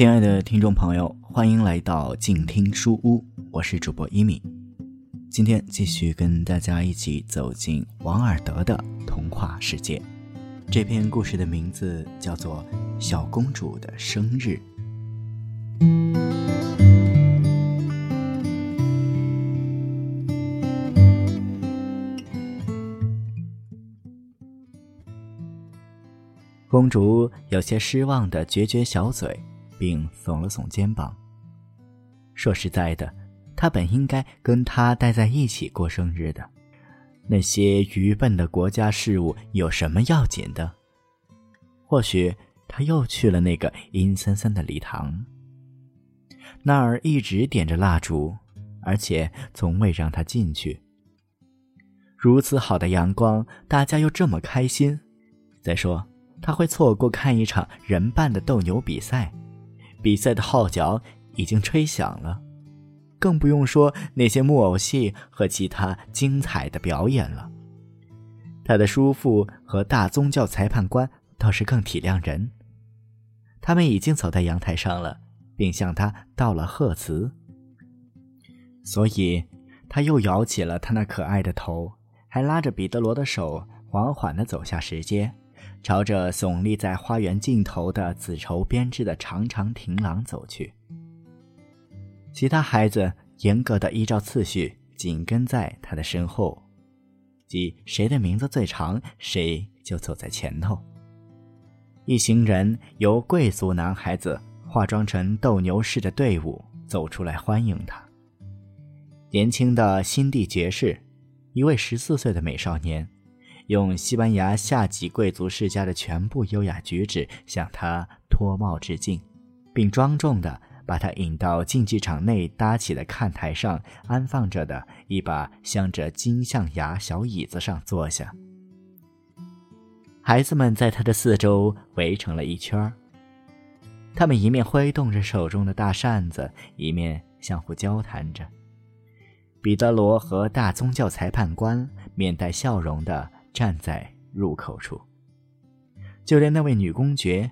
亲爱的听众朋友，欢迎来到静听书屋，我是主播一米。今天继续跟大家一起走进王尔德的童话世界。这篇故事的名字叫做《小公主的生日》。公主有些失望的撅撅小嘴，并耸了耸肩膀。说实在的，他本应该跟他待在一起过生日的。那些愚笨的国家事务有什么要紧的？或许他又去了那个阴森森的礼堂，那儿一直点着蜡烛，而且从未让他进去。如此好的阳光，大家又这么开心。再说。他会错过看一场人办的斗牛比赛，比赛的号角已经吹响了，更不用说那些木偶戏和其他精彩的表演了。他的叔父和大宗教裁判官倒是更体谅人，他们已经走在阳台上了，并向他道了贺词。所以，他又摇起了他那可爱的头，还拉着彼得罗的手，缓缓地走下石阶。朝着耸立在花园尽头的紫绸编织的长长亭廊走去。其他孩子严格的依照次序紧跟在他的身后，即谁的名字最长，谁就走在前头。一行人由贵族男孩子化妆成斗牛士的队伍走出来欢迎他。年轻的新地爵士，一位十四岁的美少年。用西班牙下级贵族世家的全部优雅举止向他脱帽致敬，并庄重地把他引到竞技场内搭起的看台上安放着的一把镶着金象牙小椅子上坐下。孩子们在他的四周围成了一圈儿他们一面挥动着手中的大扇子，一面相互交谈着。彼得罗和大宗教裁判官面带笑容的。站在入口处，就连那位女公爵，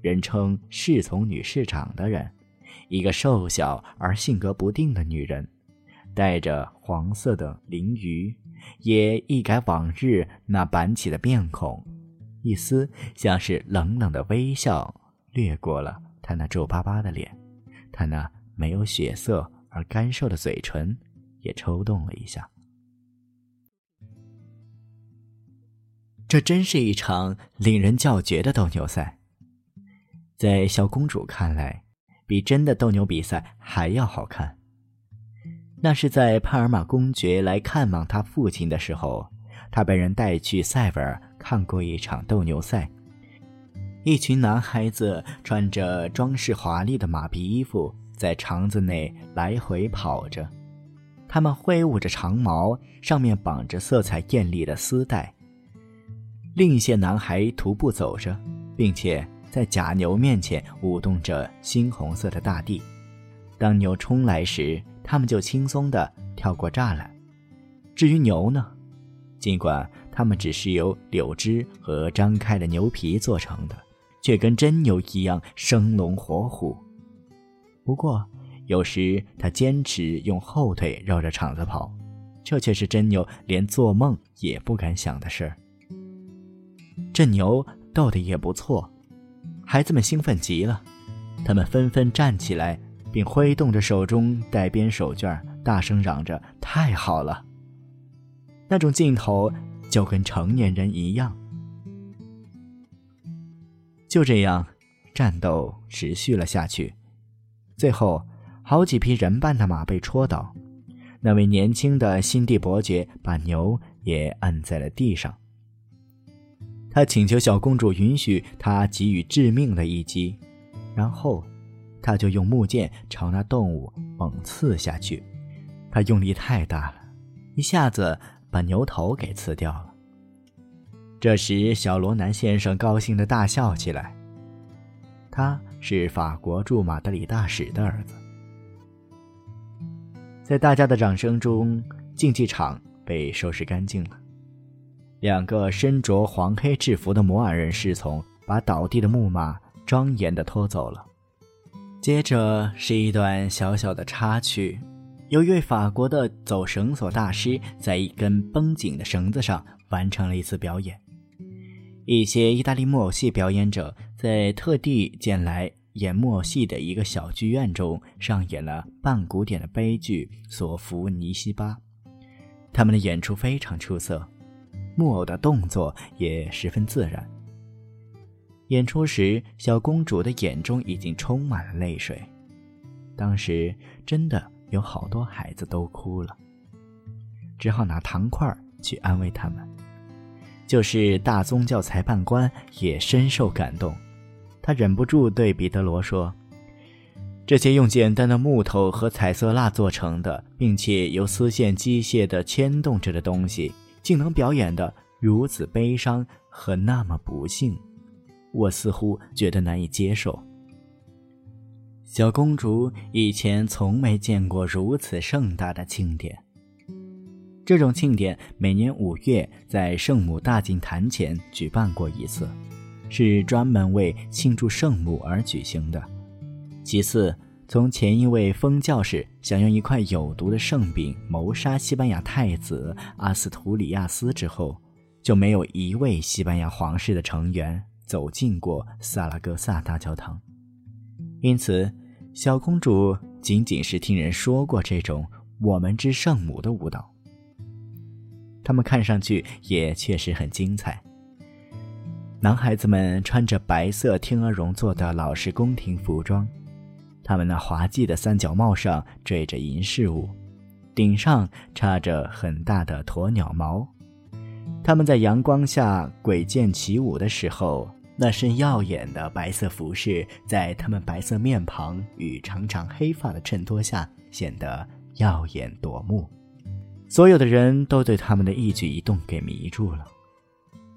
人称侍从女市长的人，一个瘦小而性格不定的女人，带着黄色的鳞鱼，也一改往日那板起的面孔，一丝像是冷冷的微笑掠过了她那皱巴巴的脸，她那没有血色而干瘦的嘴唇也抽动了一下。这真是一场令人叫绝的斗牛赛，在小公主看来，比真的斗牛比赛还要好看。那是在帕尔玛公爵来看望他父亲的时候，他被人带去塞维尔看过一场斗牛赛。一群男孩子穿着装饰华丽的马皮衣服，在场子内来回跑着，他们挥舞着长矛，上面绑着色彩艳丽的丝带。另一些男孩徒步走着，并且在假牛面前舞动着猩红色的大地。当牛冲来时，他们就轻松地跳过栅栏。至于牛呢，尽管它们只是由柳枝和张开的牛皮做成的，却跟真牛一样生龙活虎。不过，有时他坚持用后腿绕着场子跑，这却是真牛连做梦也不敢想的事儿。这牛斗得也不错，孩子们兴奋极了，他们纷纷站起来，并挥动着手中带边手绢，大声嚷着：“太好了！”那种劲头就跟成年人一样。就这样，战斗持续了下去，最后好几匹人扮的马被戳倒，那位年轻的新地伯爵把牛也按在了地上。他请求小公主允许他给予致命的一击，然后，他就用木剑朝那动物猛刺下去。他用力太大了，一下子把牛头给刺掉了。这时，小罗南先生高兴地大笑起来。他是法国驻马德里大使的儿子。在大家的掌声中，竞技场被收拾干净了。两个身着黄黑制服的摩尔人侍从把倒地的木马庄严地拖走了。接着是一段小小的插曲，有一位法国的走绳索大师在一根绷紧的绳子上完成了一次表演。一些意大利木偶戏表演者在特地建来演木偶戏的一个小剧院中上演了半古典的悲剧《索福尼西巴》，他们的演出非常出色，木偶的动作也十分自然。演出时，小公主的眼中已经充满了泪水，当时真的有好多孩子都哭了，只好拿糖块去安慰他们。就是大宗教裁判官也深受感动，他忍不住对彼得罗说：“这些用简单的木头和彩色蜡做成的，并且由丝线机械地牵动着的东西，竟能表演得如此悲伤和那么不幸，我似乎觉得难以接受。”小公主以前从没见过如此盛大的庆典。这种庆典每年五月在圣母大祭坛前举办过一次，是专门为庆祝圣母而举行的。其次，从前一位封教士想用一块有毒的圣饼谋杀西班牙太子阿斯图里亚斯之后，就没有一位西班牙皇室的成员走进过萨拉戈萨大教堂。因此，小公主仅仅是听人说过这种“我们之圣母”的舞蹈。他们看上去也确实很精彩。男孩子们穿着白色天鹅绒做的老式宫廷服装，他们那滑稽的三角帽上缀着银饰物，顶上插着很大的鸵鸟毛。他们在阳光下鬼剑起舞的时候，那身耀眼的白色服饰在他们白色面庞与长长黑发的衬托下显得耀眼夺目。所有的人都对他们的一举一动给迷住了。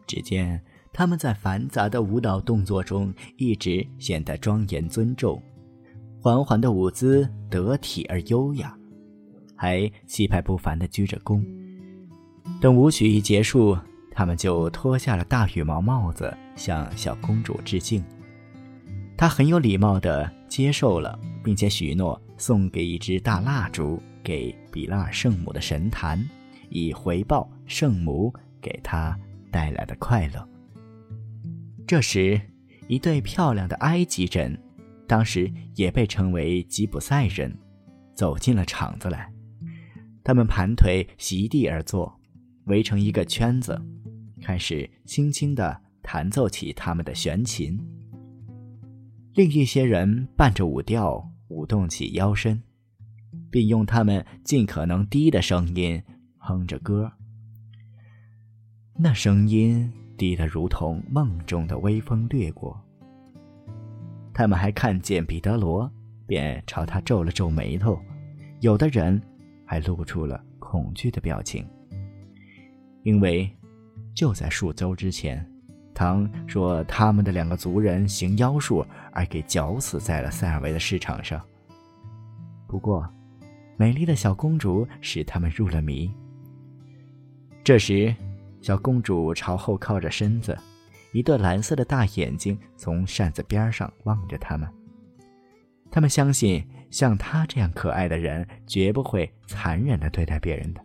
只见他们在繁杂的舞蹈动作中一直显得庄严尊重，缓缓的舞姿得体而优雅，还气派不凡地鞠着躬。等舞曲一结束，他们就脱下了大羽毛帽子，向小公主致敬。她很有礼貌地接受了，并且许诺送给一支大蜡烛。给比拉尔圣母的神坛，以回报圣母给他带来的快乐。这时，一对漂亮的埃及人，当时也被称为吉普赛人，走进了场子来。他们盘腿席地而坐，围成一个圈子，开始轻轻地弹奏起他们的弦琴。另一些人伴着舞调舞动起腰身。并用他们尽可能低的声音哼着歌，那声音低得如同梦中的微风掠过。他们还看见彼得罗，便朝他皱了皱眉头，有的人还露出了恐惧的表情，因为就在数周之前，唐说他们的两个族人行妖术而给绞死在了塞尔维的市场上。不过。美丽的小公主使他们入了迷。这时，小公主朝后靠着身子，一对蓝色的大眼睛从扇子边上望着他们。他们相信，像他这样可爱的人绝不会残忍地对待别人的。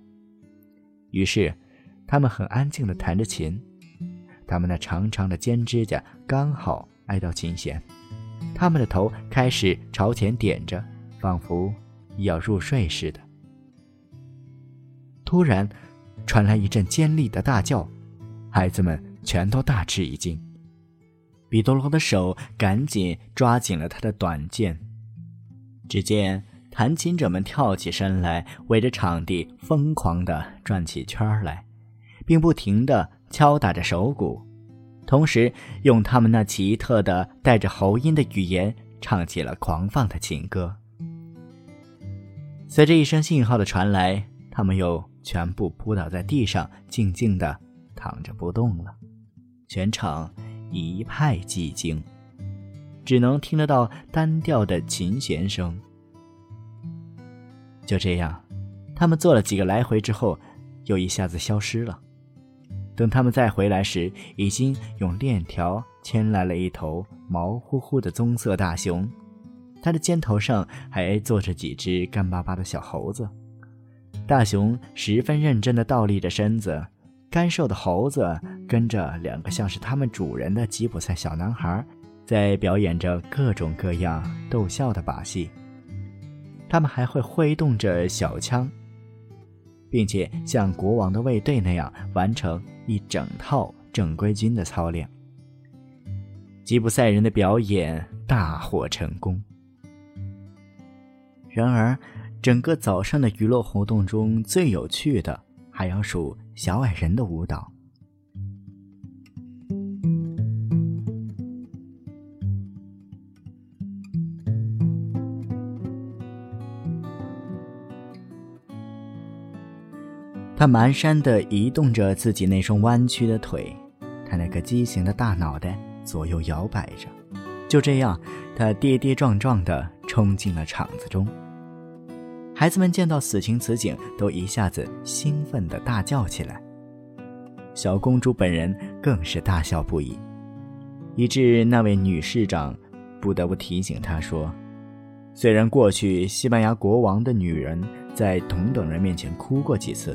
于是，他们很安静地弹着琴，他们那长长的尖指甲刚好挨到琴弦，他们的头开始朝前点着，仿佛。要入睡似的。突然，传来一阵尖利的大叫，孩子们全都大吃一惊。彼得罗的手赶紧抓紧了他的短剑。只见弹琴者们跳起身来，围着场地疯狂地转起圈来，并不停地敲打着手鼓，同时用他们那奇特的带着喉音的语言唱起了狂放的情歌。随着一声信号的传来，他们又全部扑倒在地上，静静地躺着不动了。全场一派寂静，只能听得到单调的琴弦声。就这样，他们做了几个来回之后，又一下子消失了。等他们再回来时，已经用链条牵来了一头毛乎乎的棕色大熊。他的肩头上还坐着几只干巴巴的小猴子。大熊十分认真地倒立着身子，干瘦的猴子跟着两个像是他们主人的吉普赛小男孩，在表演着各种各样逗笑的把戏。他们还会挥动着小枪，并且像国王的卫队那样完成一整套正规军的操练。吉普赛人的表演大获成功。然而，整个早上的娱乐活动中最有趣的，还要数小矮人的舞蹈。他蹒跚地移动着自己那双弯曲的腿，他那个畸形的大脑袋左右摇摆着。就这样，他跌跌撞撞地冲进了场子中。孩子们见到此情此景，都一下子兴奋地大叫起来。小公主本人更是大笑不已，以致那位女市长不得不提醒她说：“虽然过去西班牙国王的女人在同等人面前哭过几次。”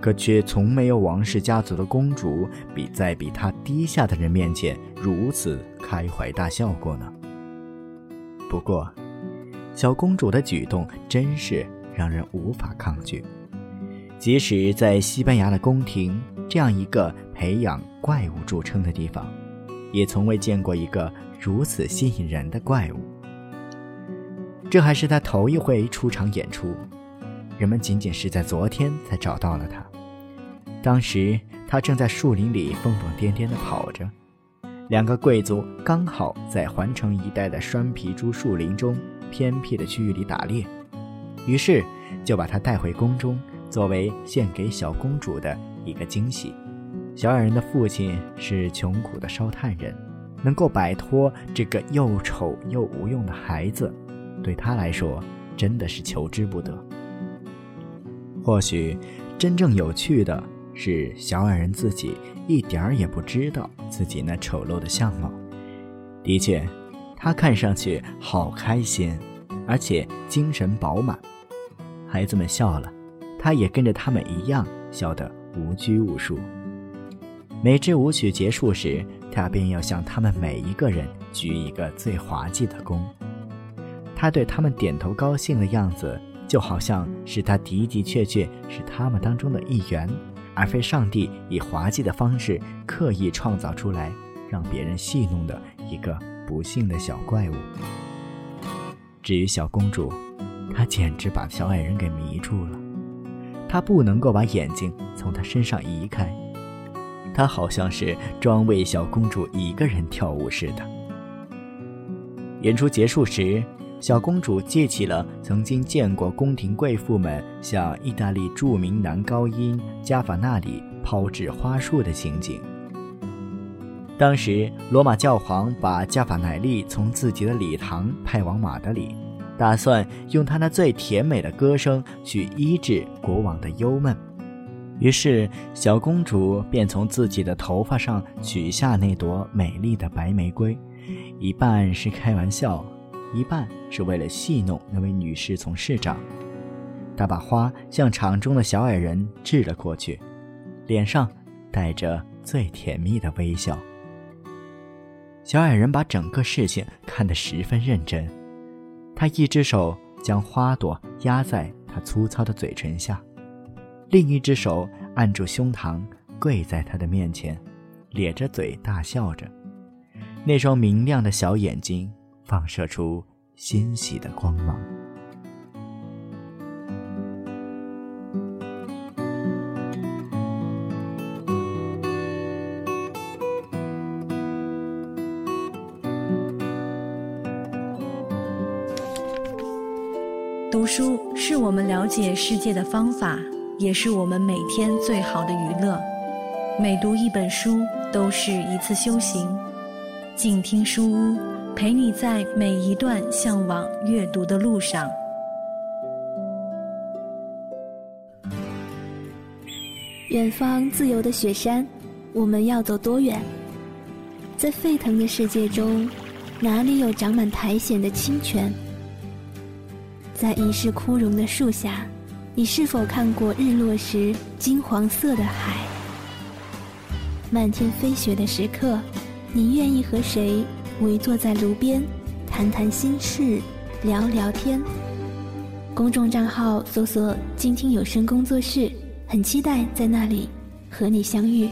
可却从没有王室家族的公主比在比她低下的人面前如此开怀大笑过呢。不过，小公主的举动真是让人无法抗拒。即使在西班牙的宫廷这样一个培养怪物著称的地方，也从未见过一个如此吸引人的怪物。这还是她头一回出场演出，人们仅仅是在昨天才找到了他。当时他正在树林里疯疯癫癫地跑着，两个贵族刚好在环城一带的栓皮猪树林中偏僻的区域里打猎，于是就把他带回宫中，作为献给小公主的一个惊喜。小矮人的父亲是穷苦的烧炭人，能够摆脱这个又丑又无用的孩子，对他来说真的是求之不得。或许，真正有趣的。是小矮人自己一点儿也不知道自己那丑陋的相貌。的确，他看上去好开心，而且精神饱满。孩子们笑了，他也跟着他们一样笑得无拘无束。每支舞曲结束时，他便要向他们每一个人鞠一个最滑稽的躬。他对他们点头高兴的样子，就好像是他的的确确是他们当中的一员。而非上帝以滑稽的方式刻意创造出来，让别人戏弄的一个不幸的小怪物。至于小公主，她简直把小矮人给迷住了。她不能够把眼睛从他身上移开，她好像是专为小公主一个人跳舞似的。演出结束时。小公主记起了曾经见过宫廷贵妇们向意大利著名男高音加法纳里抛掷花束的情景。当时，罗马教皇把加法奈利从自己的礼堂派往马德里，打算用他那最甜美的歌声去医治国王的忧闷。于是，小公主便从自己的头发上取下那朵美丽的白玫瑰，一半是开玩笑。一半是为了戏弄那位女侍从市长，他把花向场中的小矮人掷了过去，脸上带着最甜蜜的微笑。小矮人把整个事情看得十分认真，他一只手将花朵压在他粗糙的嘴唇下，另一只手按住胸膛，跪在他的面前，咧着嘴大笑着，那双明亮的小眼睛。放射出欣喜的光芒。读书是我们了解世界的方法，也是我们每天最好的娱乐。每读一本书，都是一次修行。静听书屋。陪你在每一段向往阅读的路上。远方自由的雪山，我们要走多远？在沸腾的世界中，哪里有长满苔藓的清泉？在一世枯荣的树下，你是否看过日落时金黄色的海？漫天飞雪的时刻，你愿意和谁围坐在炉边，谈谈心事，聊聊天？公众账号搜索“静听有声工作室”，很期待在那里和你相遇。